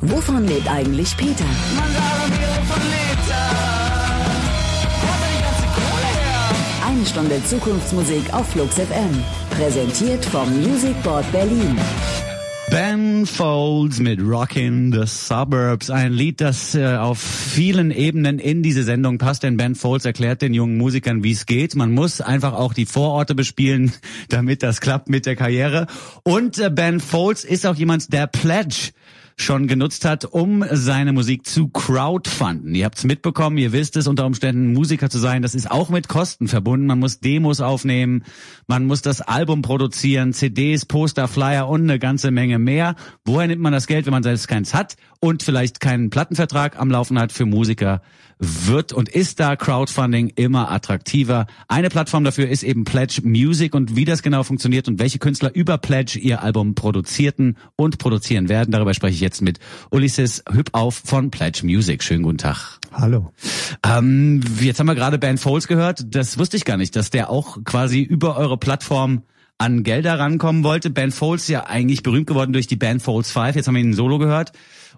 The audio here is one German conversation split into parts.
Wovon lebt eigentlich Peter? Eine Stunde Zukunftsmusik auf Flux FM. Präsentiert vom Music Board Berlin. Ben Folds mit Rockin' the Suburbs, ein Lied, das äh, auf vielen Ebenen in diese Sendung passt, denn Ben Folds erklärt den jungen Musikern, wie es geht. Man muss einfach auch die Vororte bespielen, damit das klappt mit der Karriere. Und äh, Ben Folds ist auch jemand, der Pledge schon genutzt hat, um seine Musik zu crowdfunden. Ihr habt's mitbekommen, ihr wisst es, unter Umständen Musiker zu sein, das ist auch mit Kosten verbunden. Man muss Demos aufnehmen, man muss das Album produzieren, CDs, Poster, Flyer und eine ganze Menge mehr. Woher nimmt man das Geld, wenn man selbst keins hat und vielleicht keinen Plattenvertrag am Laufen hat für Musiker? Wird und ist da Crowdfunding immer attraktiver. Eine Plattform dafür ist eben Pledge Music und wie das genau funktioniert und welche Künstler über Pledge ihr Album produzierten und produzieren werden, darüber spreche ich jetzt mit Ulysses Hübauf von Pledge Music. Schönen guten Tag. Hallo. Ähm, jetzt haben wir gerade Ben Folds gehört. Das wusste ich gar nicht, dass der auch quasi über eure Plattform an Gelder rankommen wollte. Ben Folds ja eigentlich berühmt geworden durch die Band Folds 5. Jetzt haben wir ihn Solo gehört.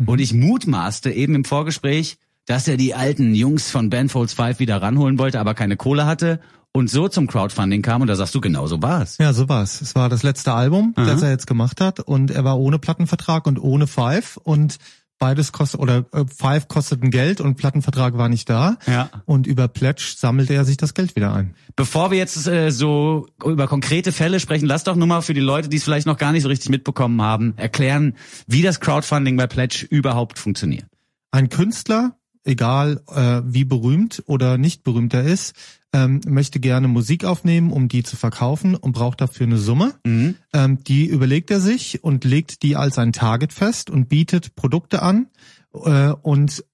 Und ich mutmaßte eben im Vorgespräch, dass er die alten Jungs von Ben Folds 5 wieder ranholen wollte, aber keine Kohle hatte und so zum Crowdfunding kam und da sagst du genau so war's. Ja, so war's. Es war das letzte Album, Aha. das er jetzt gemacht hat und er war ohne Plattenvertrag und ohne Five und beides kostet oder äh, Five kosteten Geld und Plattenvertrag war nicht da. Ja. Und über Pledge sammelte er sich das Geld wieder ein. Bevor wir jetzt äh, so über konkrete Fälle sprechen, lass doch nur mal für die Leute, die es vielleicht noch gar nicht so richtig mitbekommen haben, erklären, wie das Crowdfunding bei Pledge überhaupt funktioniert. Ein Künstler, egal äh, wie berühmt oder nicht berühmt er ist, ähm, möchte gerne Musik aufnehmen, um die zu verkaufen und braucht dafür eine Summe. Mhm. Ähm, die überlegt er sich und legt die als ein Target fest und bietet Produkte an äh, und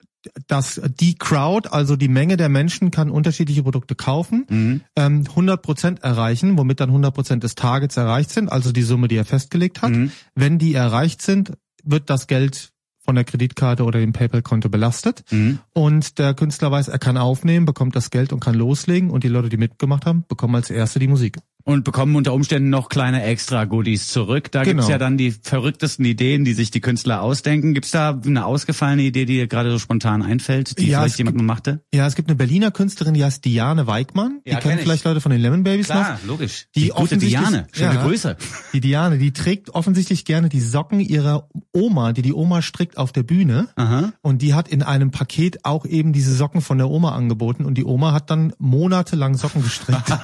das, die Crowd, also die Menge der Menschen, kann unterschiedliche Produkte kaufen, Mhm. ähm, 100% erreichen, womit dann 100% des Targets erreicht sind, also die Summe, die er festgelegt hat. Mhm. Wenn die erreicht sind, wird das Geld von der Kreditkarte oder dem PayPal-Konto belastet. Mhm. Und der Künstler weiß, er kann aufnehmen, bekommt das Geld und kann loslegen. Und die Leute, die mitgemacht haben, bekommen als erste die Musik. Und bekommen unter Umständen noch kleine Extra-Goodies zurück. Da Genau. gibt's ja dann die verrücktesten Ideen, die sich die Künstler ausdenken. Gibt's da eine ausgefallene Idee, die dir gerade so spontan einfällt, die Ja, vielleicht jemand mal machte? Ja, es gibt eine Berliner Künstlerin, die heißt Diane Weigmann. Ja, die kenn kennen ich. vielleicht Leute von den Lemon Babies Klar, noch. logisch. Die Die, gute Diane. Schöne ja. Grüße. Die Diane, die trägt offensichtlich gerne die Socken ihrer Oma, die die Oma strickt auf der Bühne. Aha. Und die hat in einem Paket auch eben diese Socken von der Oma angeboten. Und die Oma hat dann monatelang Socken gestrickt.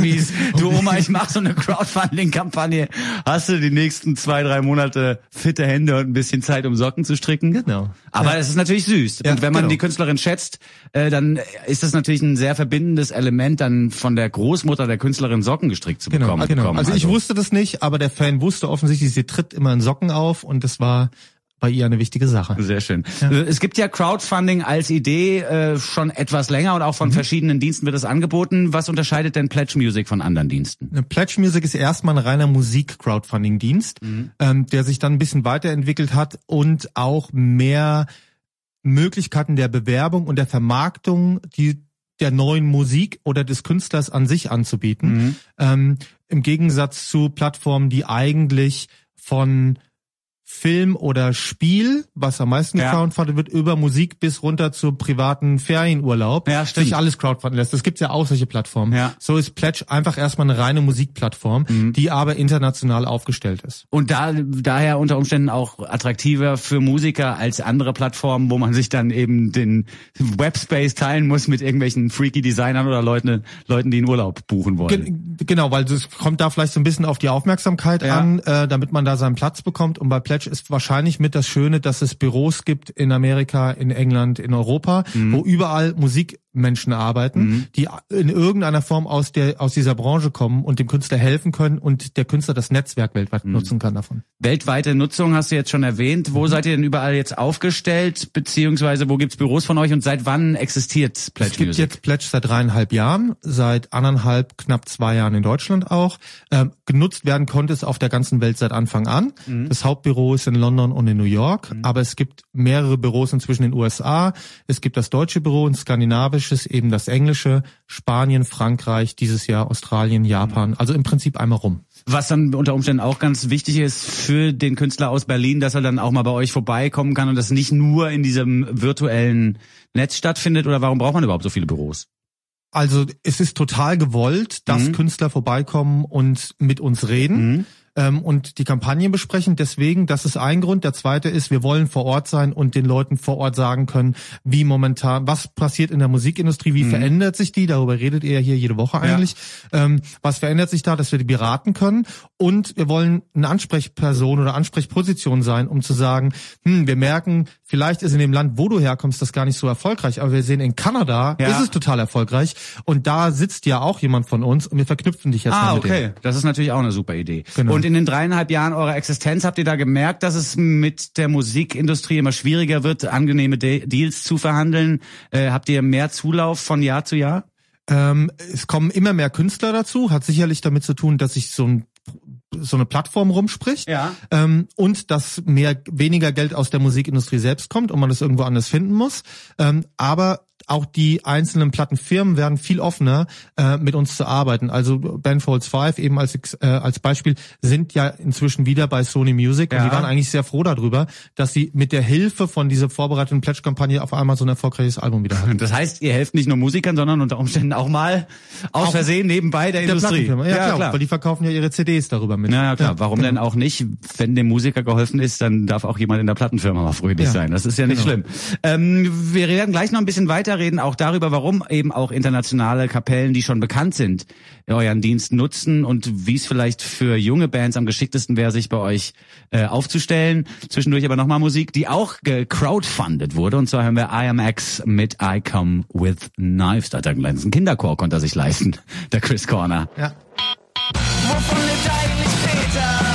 mies. Du Oma, ich mache so eine Crowdfunding-Kampagne. Hast du die nächsten zwei, drei Monate fitte Hände und ein bisschen Zeit, um Socken zu stricken? Genau. Aber es ist natürlich süß. Ja, und wenn man genau. die Künstlerin schätzt, äh, dann ist das natürlich ein sehr verbindendes Element, dann von der Großmutter der Künstlerin Socken gestrickt zu Genau, bekommen. genau. bekommen. Also ich wusste das nicht, aber der Fan wusste offensichtlich, sie tritt immer in Socken auf und das war bei ihr eine wichtige Sache. Sehr schön. Äh, Es gibt ja Crowdfunding als Idee äh, schon etwas länger und auch Mhm. von verschiedenen Diensten wird es angeboten. Was unterscheidet denn Pledge Music von anderen Diensten? Pledge Music ist erstmal ein reiner Musik-Crowdfunding-Dienst, ähm, der sich dann ein bisschen weiterentwickelt hat und auch mehr Möglichkeiten der Bewerbung und der Vermarktung, die der neuen Musik oder des Künstlers an sich anzubieten. Ähm, Im Gegensatz zu Plattformen, die eigentlich von Film oder Spiel, was am meisten Ja. gecrowdfundet wird, über Musik bis runter zu privaten Ferienurlaub, Ja, stimmt. sich alles crowdfunden lässt. Das gibt's ja auch solche Plattformen. Ja. So ist Pledge einfach erstmal eine reine Musikplattform, die aber international aufgestellt ist. Und da daher unter Umständen auch attraktiver für Musiker als andere Plattformen, wo man sich dann eben den Webspace teilen muss mit irgendwelchen freaky Designern oder Leuten, Leuten, die in Urlaub buchen wollen. Gen genau, weil es kommt da vielleicht so ein bisschen auf die Aufmerksamkeit Ja. an, äh, damit man da seinen Platz bekommt. Und bei Pledge ist wahrscheinlich mit das Schöne, dass es Büros gibt in Amerika, in England, in Europa, Mhm. wo überall Musikmenschen arbeiten, die in irgendeiner Form aus der aus dieser Branche kommen und dem Künstler helfen können und der Künstler das Netzwerk weltweit Mhm. nutzen kann davon. Weltweite Nutzung hast du jetzt schon erwähnt. Mhm. Wo seid ihr denn überall jetzt aufgestellt, beziehungsweise wo gibt's Büros von euch und seit wann existiert Pledge Es gibt Music? jetzt Pledge seit dreieinhalb Jahren, seit anderthalb, knapp zwei Jahren in Deutschland auch. Ähm, genutzt werden konnte es auf der ganzen Welt seit Anfang an. Das Hauptbüro ist in London und in New York, aber es gibt mehrere Büros inzwischen in den USA. Es gibt das deutsche Büro, ein skandinavisches, eben das englische, Spanien, Frankreich, dieses Jahr Australien, Japan. Also im Prinzip einmal rum. Was dann unter Umständen auch ganz wichtig ist für den Künstler aus Berlin, dass er dann auch mal bei euch vorbeikommen kann und das nicht nur in diesem virtuellen Netz stattfindet? Oder warum braucht man überhaupt so viele Büros? Also es ist total gewollt, dass Mhm. Künstler vorbeikommen und mit uns reden. Mhm. Ähm, und die Kampagne besprechen. Deswegen, das ist ein Grund. Der zweite ist, wir wollen vor Ort sein und den Leuten vor Ort sagen können, wie momentan, was passiert in der Musikindustrie, Mhm. wie verändert sich die, darüber redet ihr ja hier jede Woche eigentlich. Ähm, was verändert sich da, dass wir die beraten können. Und wir wollen eine Ansprechperson oder Ansprechposition sein, um zu sagen, hm, wir merken, vielleicht ist in dem Land, wo du herkommst, das gar nicht so erfolgreich, aber wir sehen in Kanada Ja. ist es total erfolgreich und da sitzt ja auch jemand von uns und wir verknüpfen dich jetzt mal Ah, mit dem. okay. Das ist natürlich auch eine super Idee. Genau. Und in den dreieinhalb Jahren eurer Existenz habt ihr da gemerkt, dass es mit der Musikindustrie immer schwieriger wird, angenehme De Deals zu verhandeln? Äh, habt ihr mehr Zulauf von Jahr zu Jahr? Ähm, es kommen immer mehr Künstler dazu, hat sicherlich damit zu tun, dass sich so ein so eine Plattform rumspricht Ja. ähm, und dass mehr weniger Geld aus der Musikindustrie selbst kommt und man das irgendwo anders finden muss. Ähm, aber auch die einzelnen Plattenfirmen werden viel offener, äh, mit uns zu arbeiten. Also Bandfolds 5 eben als, äh, als Beispiel sind ja inzwischen wieder bei Sony Music Ja. und die waren eigentlich sehr froh darüber, dass sie mit der Hilfe von dieser vorbereiteten Pledge-Kampagne auf einmal so ein erfolgreiches Album wieder hatten. Das heißt, ihr helft nicht nur Musikern, sondern unter Umständen auch mal aus Auch Versehen nebenbei der, Der Industrie. Plattenfirma, ja, klar, weil die verkaufen ja ihre CDs darüber mit. Na ja, klar, Ja, warum genau. denn auch nicht? Wenn dem Musiker geholfen ist, dann darf auch jemand in der Plattenfirma mal fröhlich Ja. sein. Das ist ja nicht Genau. schlimm. Ähm, wir werden gleich noch ein bisschen weiterreden, auch darüber, warum eben auch internationale Kapellen, die schon bekannt sind, euren Dienst nutzen und wie es vielleicht für junge Bands am geschicktesten wäre, sich bei euch äh, aufzustellen. Zwischendurch aber nochmal Musik, die auch gecrowdfundet wurde. Und zwar haben wir IMX mit I Come With Knives. Da hat er einen ganzen Kinderchor, konnte er sich leisten, der Chris Corner. Ja. Wovon lebt eigentlich Peter?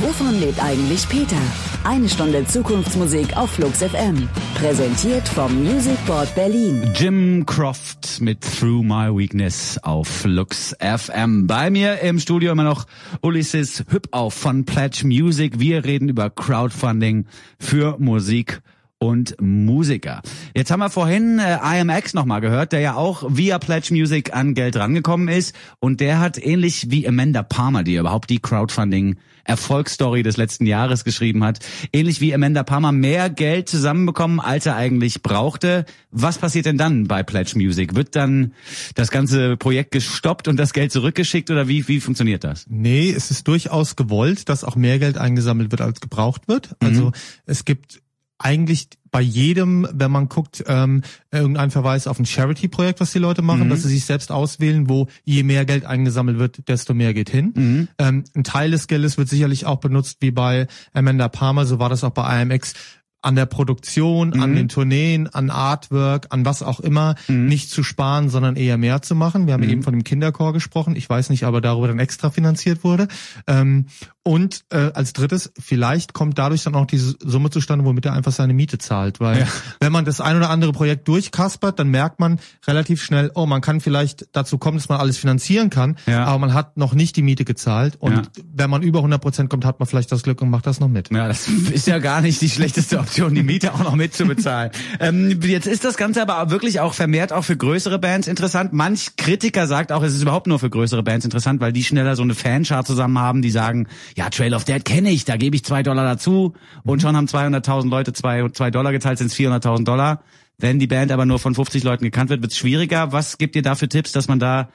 Wovon lebt eigentlich Peter? Eine Stunde Zukunftsmusik auf Flux FM. Präsentiert vom Music Board Berlin. Jim Croft mit Through My Weakness auf Flux FM. Bei mir im Studio immer noch Ulysses Hüppauf von Pledge Music. Wir reden über Crowdfunding für Musik und Musiker. Jetzt haben wir vorhin äh, IMX nochmal gehört, der ja auch via Pledge Music an Geld rangekommen ist und der hat ähnlich wie Amanda Palmer, die überhaupt die Crowdfunding Erfolgsstory des letzten Jahres geschrieben hat, ähnlich wie Amanda Palmer mehr Geld zusammenbekommen, als er eigentlich brauchte. Was passiert denn dann bei Pledge Music? Wird dann das ganze Projekt gestoppt und das Geld zurückgeschickt oder wie, wie funktioniert das? Nee, es ist durchaus gewollt, dass auch mehr Geld eingesammelt wird, als gebraucht wird. Also es gibt eigentlich bei jedem, wenn man guckt, ähm, irgendein Verweis auf ein Charity-Projekt, was die Leute machen, dass sie sich selbst auswählen, wo je mehr Geld eingesammelt wird, desto mehr geht hin. Ähm, ein Teil des Geldes wird sicherlich auch benutzt, wie bei Amanda Palmer, so war das auch bei IMX, an der Produktion, an den Tourneen, an Artwork, an was auch immer, nicht zu sparen, sondern eher mehr zu machen. Wir haben eben von dem Kinderchor gesprochen. Ich weiß nicht, aber darüber dann extra finanziert wurde. Ähm, und äh, als drittes, vielleicht kommt dadurch dann auch diese Summe zustande, womit er einfach seine Miete zahlt. Weil wenn man das ein oder andere Projekt durchkaspert, dann merkt man relativ schnell, oh, man kann vielleicht dazu kommen, dass man alles finanzieren kann, Ja. aber man hat noch nicht die Miete gezahlt. Und Ja. wenn man über 100 Prozent kommt, hat man vielleicht das Glück und macht das noch mit. Ja, das ist ja gar nicht die schlechteste Option, die Miete auch noch mitzubezahlen. ähm, jetzt ist das Ganze aber wirklich auch vermehrt auch für größere Bands interessant. Manch Kritiker sagt auch, es ist überhaupt nur für größere Bands interessant, weil die schneller so eine Fanschar zusammen haben, die sagen, ja, Trail of Dead kenne ich, da gebe ich zwei Dollar dazu und schon haben 200.000 Leute zwei, zwei Dollar gezahlt, sind es 400.000 Dollar. Wenn die Band aber nur von 50 Leuten gekannt wird, wird es schwieriger. Was gibt ihr da für Tipps, dass man da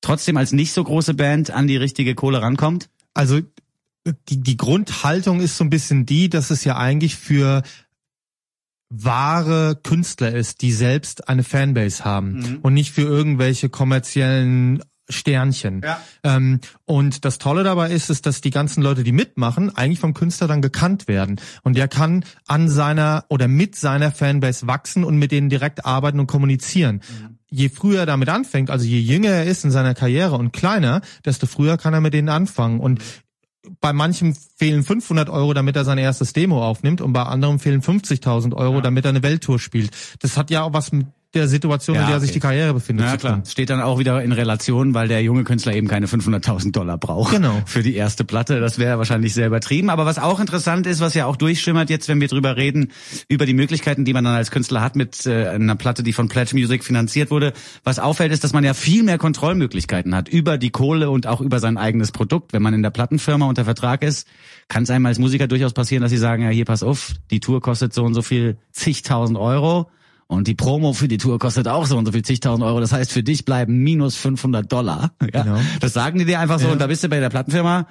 trotzdem als nicht so große Band an die richtige Kohle rankommt? Also die, die Grundhaltung ist so ein bisschen die, dass es ja eigentlich für wahre Künstler ist, die selbst eine Fanbase haben und nicht für irgendwelche kommerziellen Sternchen. Ja. Ähm, und das Tolle dabei ist, ist, dass die ganzen Leute, die mitmachen, eigentlich vom Künstler dann gekannt werden. Und der kann an seiner oder mit seiner Fanbase wachsen und mit denen direkt arbeiten und kommunizieren. Je früher er damit anfängt, also je jünger er ist in seiner Karriere und kleiner, desto früher kann er mit denen anfangen. Und bei manchem fehlen 500 Euro, damit er sein erstes Demo aufnimmt und bei anderem fehlen 50.000 Euro, damit er eine Welttour spielt. Das hat ja auch was mit der Situation, Ja, in der okay. sich die Karriere befindet. Ja klar, steht dann auch wieder in Relation, weil der junge Künstler eben keine 500.000 Dollar braucht Genau. für die erste Platte. Das wäre wahrscheinlich sehr übertrieben. Aber was auch interessant ist, was ja auch durchschimmert jetzt, wenn wir drüber reden, über die Möglichkeiten, die man dann als Künstler hat mit äh, einer Platte, die von Pledge Music finanziert wurde. Was auffällt, ist, dass man ja viel mehr Kontrollmöglichkeiten hat über die Kohle und auch über sein eigenes Produkt. Wenn man in der Plattenfirma unter Vertrag ist, kann es einem als Musiker durchaus passieren, dass sie sagen, ja hier pass auf, die Tour kostet so und so viel zigtausend Euro. Und die Promo für die Tour kostet auch so und so viel zigtausend Euro. Das heißt, für dich bleiben minus 500 Dollar. Ja, Genau. Das sagen die dir einfach so. Und da bist du bei der Plattenfirma,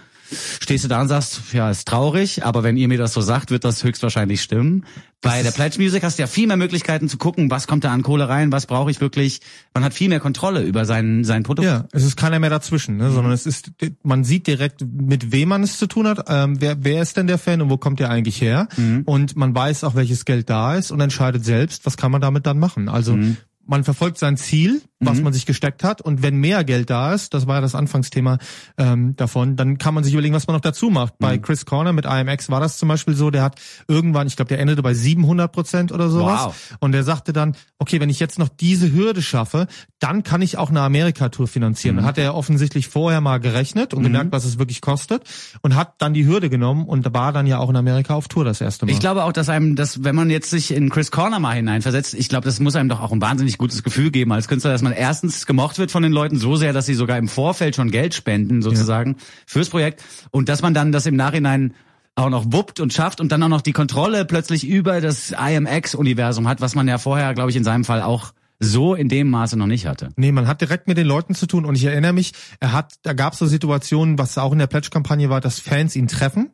stehst du da und sagst, ja, ist traurig, aber wenn ihr mir das so sagt, wird das höchstwahrscheinlich stimmen. Bei der Pledge Music hast du ja viel mehr Möglichkeiten zu gucken, was kommt da an Kohle rein, was brauche ich wirklich. Man hat viel mehr Kontrolle über sein, sein Produkt. Ja, es ist keiner mehr dazwischen, ne, sondern es ist, man sieht direkt, mit wem man es zu tun hat, ähm, wer, wer ist denn der Fan und wo kommt der eigentlich her? Und man weiß auch, welches Geld da ist und entscheidet selbst, was kann man damit dann machen. Also man verfolgt sein Ziel, was man sich gesteckt hat und wenn mehr Geld da ist, das war ja das Anfangsthema ähm, davon, dann kann man sich überlegen, was man noch dazu macht. Bei Chris Corner mit IMX war das zum Beispiel so, der hat irgendwann, ich glaube, der endete bei 700 Prozent oder sowas Wow. und er sagte dann, okay, wenn ich jetzt noch diese Hürde schaffe, dann kann ich auch eine Amerika-Tour finanzieren. Dann hat er offensichtlich vorher mal gerechnet und gemerkt, was es wirklich kostet und hat dann die Hürde genommen und war dann ja auch in Amerika auf Tour das erste Mal. Ich glaube auch, dass einem das, wenn man jetzt sich in Chris Corner mal hineinversetzt, ich glaube, das muss einem doch auch ein wahnsinnig gutes Gefühl geben als Künstler, dass man erstens gemocht wird von den Leuten so sehr, dass sie sogar im Vorfeld schon Geld spenden sozusagen fürs Projekt und dass man dann das im Nachhinein auch noch wuppt und schafft und dann auch noch die Kontrolle plötzlich über das IMX-Universum hat, was man ja vorher, glaube ich, in seinem Fall auch so in dem Maße noch nicht hatte. Nee, man hat direkt mit den Leuten zu tun und ich erinnere mich, er hat, da gab es so Situationen, was auch in der Pledge-Kampagne war, dass Fans ihn treffen.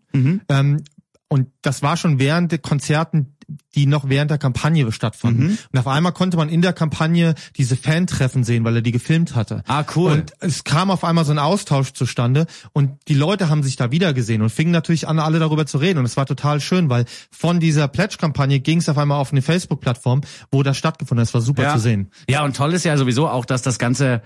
Ähm, und das war schon während der Konzerten, die noch während der Kampagne stattfanden. Und auf einmal konnte man in der Kampagne diese Fan-Treffen sehen, weil er die gefilmt hatte. Ah, cool. Und es kam auf einmal so ein Austausch zustande und die Leute haben sich da wieder gesehen und fingen natürlich an, alle darüber zu reden. Und es war total schön, weil von dieser Pledge-Kampagne ging es auf einmal auf eine Facebook-Plattform, wo das stattgefunden hat. Es war super zu sehen. Ja, und toll ist ja sowieso auch, dass das Ganze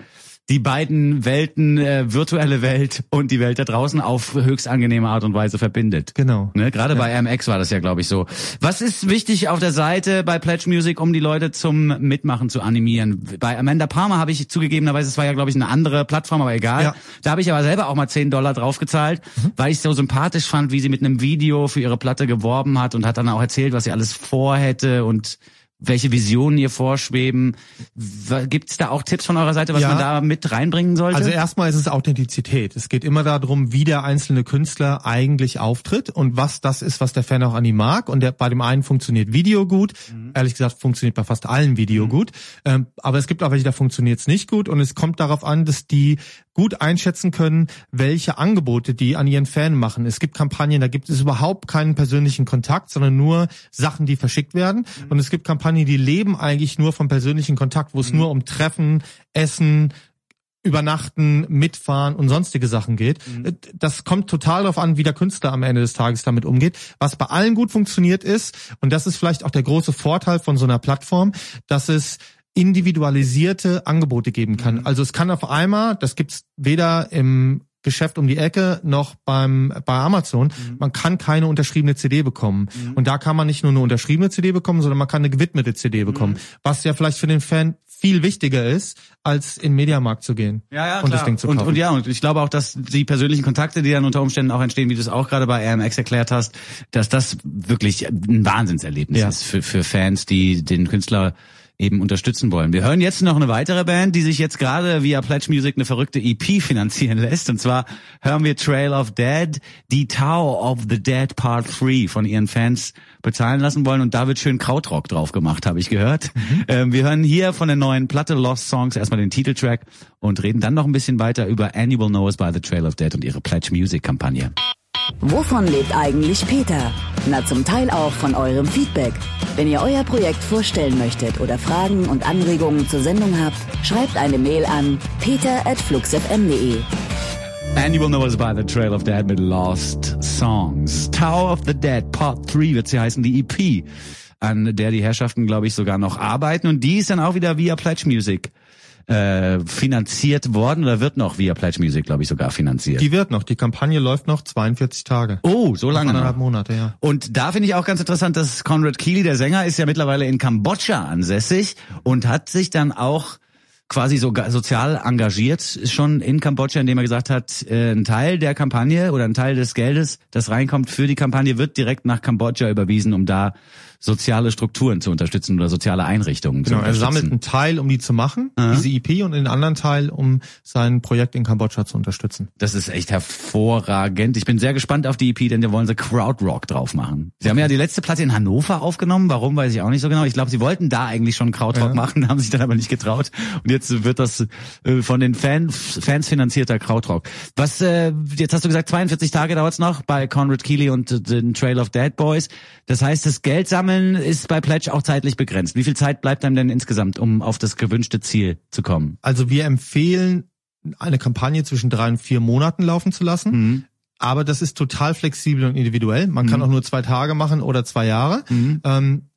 die beiden Welten, äh, virtuelle Welt und die Welt da draußen auf höchst angenehme Art und Weise verbindet. Genau. Ne? Gerade bei MX war das ja, glaube ich, so. Was ist wichtig auf der Seite bei Pledge Music, um die Leute zum Mitmachen zu animieren? Bei Amanda Palmer habe ich zugegebenerweise, es war ja, glaube ich, eine andere Plattform, aber egal. Ja. Da habe ich aber selber auch mal 10 Dollar draufgezahlt, weil ich so sympathisch fand, wie sie mit einem Video für ihre Platte geworben hat und hat dann auch erzählt, was sie alles vorhätte und welche Visionen ihr vorschweben. Gibt es da auch Tipps von eurer Seite, was Ja. man da mit reinbringen sollte? Also erstmal ist es Authentizität. Es geht immer darum, wie der einzelne Künstler eigentlich auftritt und was das ist, was der Fan auch an ihm mag. Und der, bei dem einen funktioniert Video gut. Ehrlich gesagt funktioniert bei fast allen Video gut. Ähm, aber es gibt auch welche, da funktioniert es nicht gut. Und es kommt darauf an, dass die gut einschätzen können, welche Angebote die an ihren Fan machen. Es gibt Kampagnen, da gibt es überhaupt keinen persönlichen Kontakt, sondern nur Sachen, die verschickt werden. Und es gibt Kampagnen, die leben eigentlich nur vom persönlichen Kontakt, wo es nur um Treffen, Essen, Übernachten, Mitfahren und sonstige Sachen geht. Das kommt total darauf an, wie der Künstler am Ende des Tages damit umgeht. Was bei allen gut funktioniert ist, und das ist vielleicht auch der große Vorteil von so einer Plattform, dass es individualisierte Angebote geben kann. Also es kann auf einmal, das gibt's weder im Geschäft um die Ecke noch beim bei Amazon. Man kann keine unterschriebene CD bekommen. Und da kann man nicht nur eine unterschriebene CD bekommen, sondern man kann eine gewidmete CD bekommen. Was ja vielleicht für den Fan viel wichtiger ist, als in den Mediamarkt zu gehen Ja, ja, und klar. das Ding zu und, kaufen. und ja, und ich glaube auch, dass die persönlichen Kontakte, die dann unter Umständen auch entstehen, wie du es auch gerade bei RMX erklärt hast, dass das wirklich ein Wahnsinnserlebnis Ja. ist für, für Fans, die den Künstler eben unterstützen wollen. Wir hören jetzt noch eine weitere Band, die sich jetzt gerade via Pledge Music eine verrückte EP finanzieren lässt. Und zwar hören wir Trail of Dead, die Tower of the Dead Part 3 von ihren Fans bezahlen lassen wollen. Und da wird schön Krautrock drauf gemacht, habe ich gehört. Ähm, wir hören hier von der neuen Platte Lost Songs erstmal den Titeltrack und reden dann noch ein bisschen weiter über Annual Knows by the Trail of Dead und ihre Pledge Music Kampagne. Wovon lebt eigentlich Peter? Na, zum Teil auch von eurem Feedback. Wenn ihr euer Projekt vorstellen möchtet oder Fragen und Anregungen zur Sendung habt, schreibt eine Mail an peter.fluxfm.de. Annual Knows by the Trail of Dead mit Lost Songs. Tower of the Dead Part 3 wird sie heißen, die EP, an der die Herrschaften, glaube ich, sogar noch arbeiten. Und die ist dann auch wieder via Pledge Music äh, finanziert worden oder wird noch via Pledge Music, glaube ich, sogar finanziert. Die wird noch. Die Kampagne läuft noch 42 Tage. oh, so lange Anderthalb. Monate, ja. Und da finde ich auch ganz interessant, dass Conrad Keeley, der Sänger, ist ja mittlerweile in Kambodscha ansässig und hat sich dann auch quasi sogar sozial engagiert schon in Kambodscha, indem er gesagt hat, äh, ein Teil der Kampagne oder ein Teil des Geldes, das reinkommt für die Kampagne, wird direkt nach Kambodscha überwiesen, um da soziale Strukturen zu unterstützen oder soziale Einrichtungen Genau, zu er unterstützen. sammelt einen Teil, um die zu machen, diese EP, und den anderen Teil, um sein Projekt in Kambodscha zu unterstützen. Das ist echt hervorragend. Ich bin sehr gespannt auf die EP, denn da wollen sie Krautrock drauf machen. Sie haben ja die letzte Platte in Hannover aufgenommen. Warum, weiß ich auch nicht so genau. Ich glaube, sie wollten da eigentlich schon Krautrock Ja. machen, haben sich dann aber nicht getraut. Und jetzt wird das äh, von den Fan, Fans finanzierter Krautrock. Was, äh, jetzt hast du gesagt, 42 Tage dauert's noch bei Conrad Keeley und äh, den Trail of Dead Boys. Das heißt, das Geld sammeln ist bei Pledge auch zeitlich begrenzt. Wie viel Zeit bleibt einem denn insgesamt, um auf das gewünschte Ziel zu kommen? Also wir empfehlen, eine Kampagne zwischen drei und vier Monaten laufen zu lassen. Mhm. Aber das ist total flexibel und individuell. Man kann auch nur zwei Tage machen oder zwei Jahre. Ähm,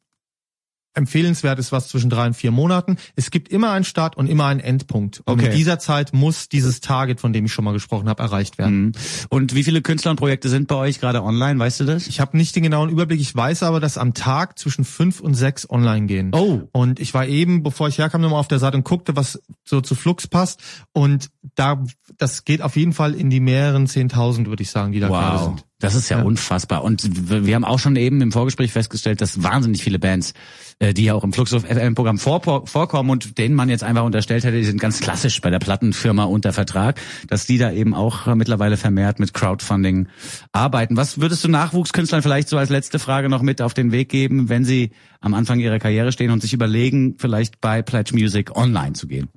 empfehlenswert ist was zwischen drei und vier Monaten. Es gibt immer einen Start und immer einen Endpunkt. Und Okay. in dieser Zeit muss dieses Target, von dem ich schon mal gesprochen habe, erreicht werden. Mhm. Und wie viele Künstler und Projekte sind bei euch gerade online? Weißt du das? Ich habe nicht den genauen Überblick. Ich weiß aber, dass am Tag zwischen fünf und sechs online gehen. Oh. Und ich war eben, bevor ich herkam, nochmal auf der Seite und guckte, was so zu Flux passt. Und da, das geht auf jeden Fall in die mehreren Zehntausend, würde ich sagen, die da gerade Wow, sind. Das ist ja, Ja. unfassbar. Und wir haben auch schon eben im Vorgespräch festgestellt, dass wahnsinnig viele Bands, äh, die ja auch im Flux of FM Programm vor, vorkommen und denen man jetzt einfach unterstellt hätte, die sind ganz klassisch bei der Plattenfirma unter Vertrag, dass die da eben auch äh, mittlerweile vermehrt mit Crowdfunding arbeiten. Was würdest du Nachwuchskünstlern vielleicht so als letzte Frage noch mit auf den Weg geben, wenn sie am Anfang ihrer Karriere stehen und sich überlegen, vielleicht bei Pledge Music online zu gehen?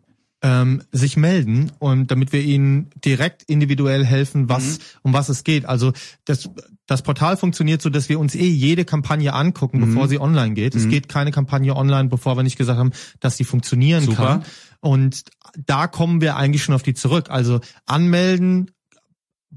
Ähm, sich melden und damit wir ihnen direkt individuell helfen, was um was es geht. Also das das Portal funktioniert so, dass wir uns eh jede Kampagne angucken, bevor sie online geht. Es geht keine Kampagne online, bevor wir nicht gesagt haben, dass sie funktionieren Super. kann. Und da kommen wir eigentlich schon auf die zurück. Also anmelden,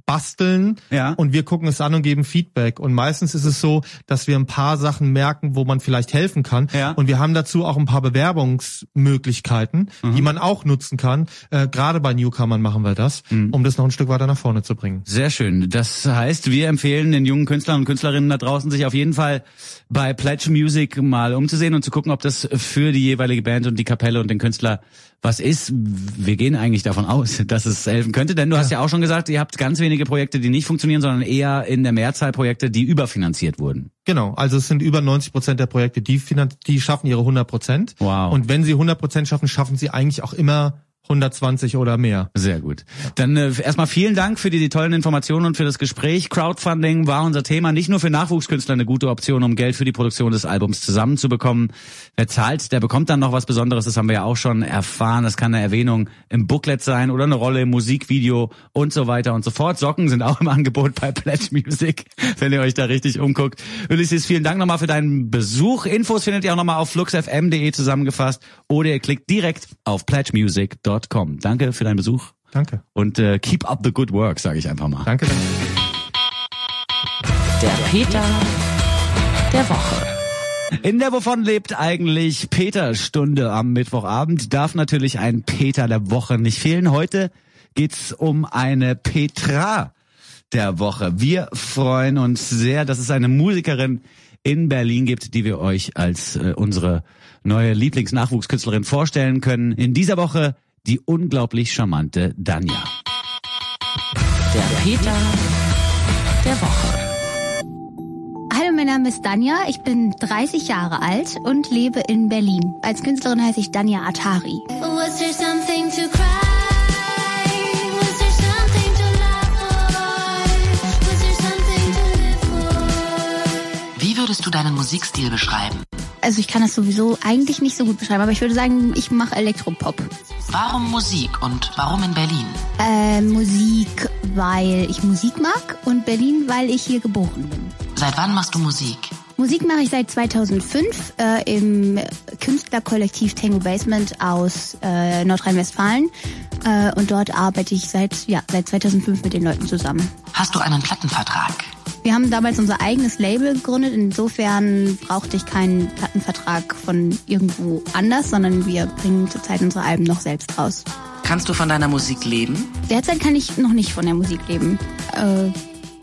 basteln Ja. und wir gucken es an und geben Feedback. Und meistens ist es so, dass wir ein paar Sachen merken, wo man vielleicht helfen kann. Ja. Und wir haben dazu auch ein paar Bewerbungsmöglichkeiten, die man auch nutzen kann. Äh, Gerade bei Newcomern machen wir das, um das noch ein Stück weiter nach vorne zu bringen. Sehr schön. Das heißt, wir empfehlen den jungen Künstlern und Künstlerinnen da draußen, sich auf jeden Fall bei Pledge Music mal umzusehen und zu gucken, ob das für die jeweilige Band und die Kapelle und den Künstler was ist. Wir gehen eigentlich davon aus, dass es helfen könnte, denn du hast ja auch schon gesagt, ihr habt ganz wenige Projekte, die nicht funktionieren, sondern eher in der Mehrzahl Projekte, die überfinanziert wurden. Genau, also es sind über 90 Prozent der Projekte, die, die schaffen ihre 100 Prozent. Wow. Und wenn sie 100 Prozent schaffen, schaffen sie eigentlich auch immer 120 oder mehr. Sehr gut. Dann äh, erstmal vielen Dank für die, die tollen Informationen und für das Gespräch. Crowdfunding war unser Thema. Nicht nur für Nachwuchskünstler eine gute Option, um Geld für die Produktion des Albums zusammenzubekommen. Wer zahlt, der bekommt dann noch was Besonderes. Das haben wir ja auch schon erfahren. Das kann eine Erwähnung im Booklet sein oder eine Rolle im Musikvideo und so weiter und so fort. Socken sind auch im Angebot bei Pledge Music, wenn ihr euch da richtig umguckt. Ulysses, vielen Dank nochmal für deinen Besuch. Infos findet ihr auch nochmal auf fluxfm.de zusammengefasst oder ihr klickt direkt auf pledgemusic.com. Danke für deinen Besuch Danke. und äh, keep up the good work, sage ich einfach mal. Danke. danke. Der Peter der Woche. In der Wovon lebt eigentlich Peter Stunde am Mittwochabend darf natürlich ein Peter der Woche nicht fehlen. Heute geht's um eine Petra der Woche. Wir freuen uns sehr, dass es eine Musikerin in Berlin gibt, die wir euch als äh, unsere neue Lieblingsnachwuchskünstlerin vorstellen können. In dieser Woche die unglaublich charmante Danja. Der Peter der Woche. Hallo, mein Name ist Danja, ich bin 30 Jahre alt und lebe in Berlin. Als Künstlerin heiße ich Danja Atari. Was there something to cry? Was there something to laugh for? Was there something to live for? Wie würdest du deinen Musikstil beschreiben? Also ich kann das sowieso eigentlich nicht so gut beschreiben, aber ich würde sagen, ich mache Elektropop. Warum Musik und warum in Berlin? Äh, Musik, weil ich Musik mag und Berlin, weil ich hier geboren bin. Seit wann machst du Musik? Musik mache ich seit 2005 äh, im Künstlerkollektiv Tango Basement aus äh, Nordrhein-Westfalen äh, und dort arbeite ich seit ja seit 2005 mit den Leuten zusammen. Hast du einen Plattenvertrag? Wir haben damals unser eigenes Label gegründet. Insofern brauchte ich keinen Plattenvertrag von irgendwo anders, sondern wir bringen zurzeit unsere Alben noch selbst raus. Kannst du von deiner Musik leben? Derzeit kann ich noch nicht von der Musik leben. Äh,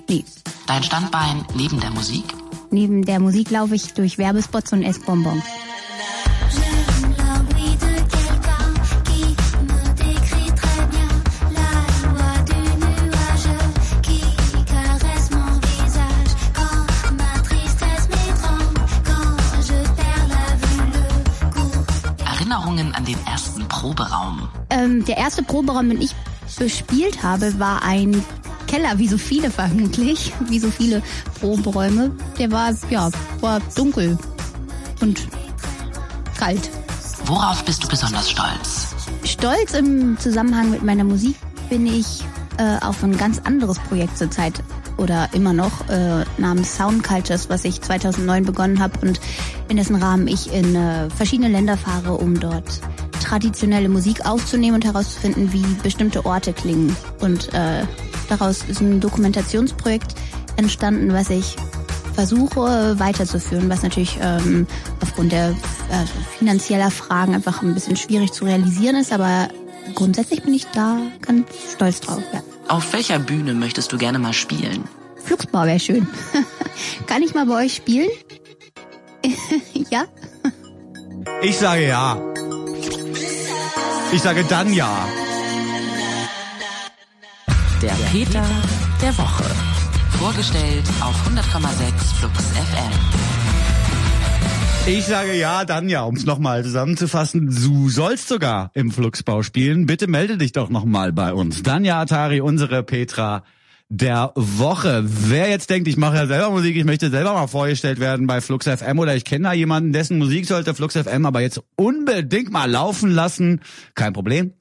nee. Dein Standbein neben der Musik? Neben der Musik laufe ich durch Werbespots und esse Erinnerungen an den ersten Proberaum. Ähm, der erste Proberaum, den ich bespielt habe, war ein Keller, wie so viele vermutlich, wie so viele Proberäume. Der war, ja, war dunkel und kalt. Worauf bist du besonders stolz? Stolz im Zusammenhang mit meiner Musik bin ich äh, auf ein ganz anderes Projekt zurzeit oder immer noch äh, namens Sound Cultures, was ich 2009 begonnen habe und in dessen Rahmen ich in äh, verschiedene Länder fahre, um dort traditionelle Musik aufzunehmen und herauszufinden, wie bestimmte Orte klingen. Und äh, daraus ist ein Dokumentationsprojekt entstanden, was ich versuche weiterzuführen, was natürlich ähm, aufgrund der äh, finanzieller Fragen einfach ein bisschen schwierig zu realisieren ist, aber grundsätzlich bin ich da ganz stolz drauf. Ja. Auf welcher Bühne möchtest du gerne mal spielen? Flugsbau wäre schön. Kann ich mal bei euch spielen? ja? Ich sage ja. Ich sage dann ja. Der Peter der Woche. Vorgestellt auf 100,6 Flux FM. Ich sage ja, dann ja, um es nochmal zusammenzufassen. Du sollst sogar im Fluxbau spielen. Bitte melde dich doch nochmal bei uns. Danja Atari, unsere Petra der Woche. Wer jetzt denkt, ich mache ja selber Musik, ich möchte selber mal vorgestellt werden bei Flux FM oder ich kenne da jemanden, dessen Musik sollte Flux FM aber jetzt unbedingt mal laufen lassen, kein Problem.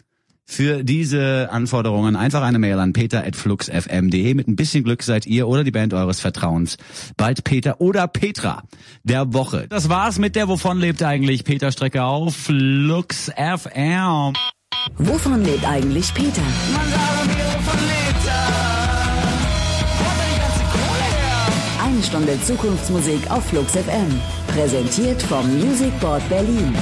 Für diese Anforderungen einfach eine Mail an peter.fluxfm.de. Mit ein bisschen Glück seid ihr oder die Band eures Vertrauens bald Peter oder Petra der Woche. Das war's mit der Wovon lebt eigentlich Peter Strecke auf Flux FM. Wovon lebt eigentlich Peter? Man sagt mir, wovon lebt er? Eine Stunde Zukunftsmusik auf Flux FM. Präsentiert vom Music Board Berlin.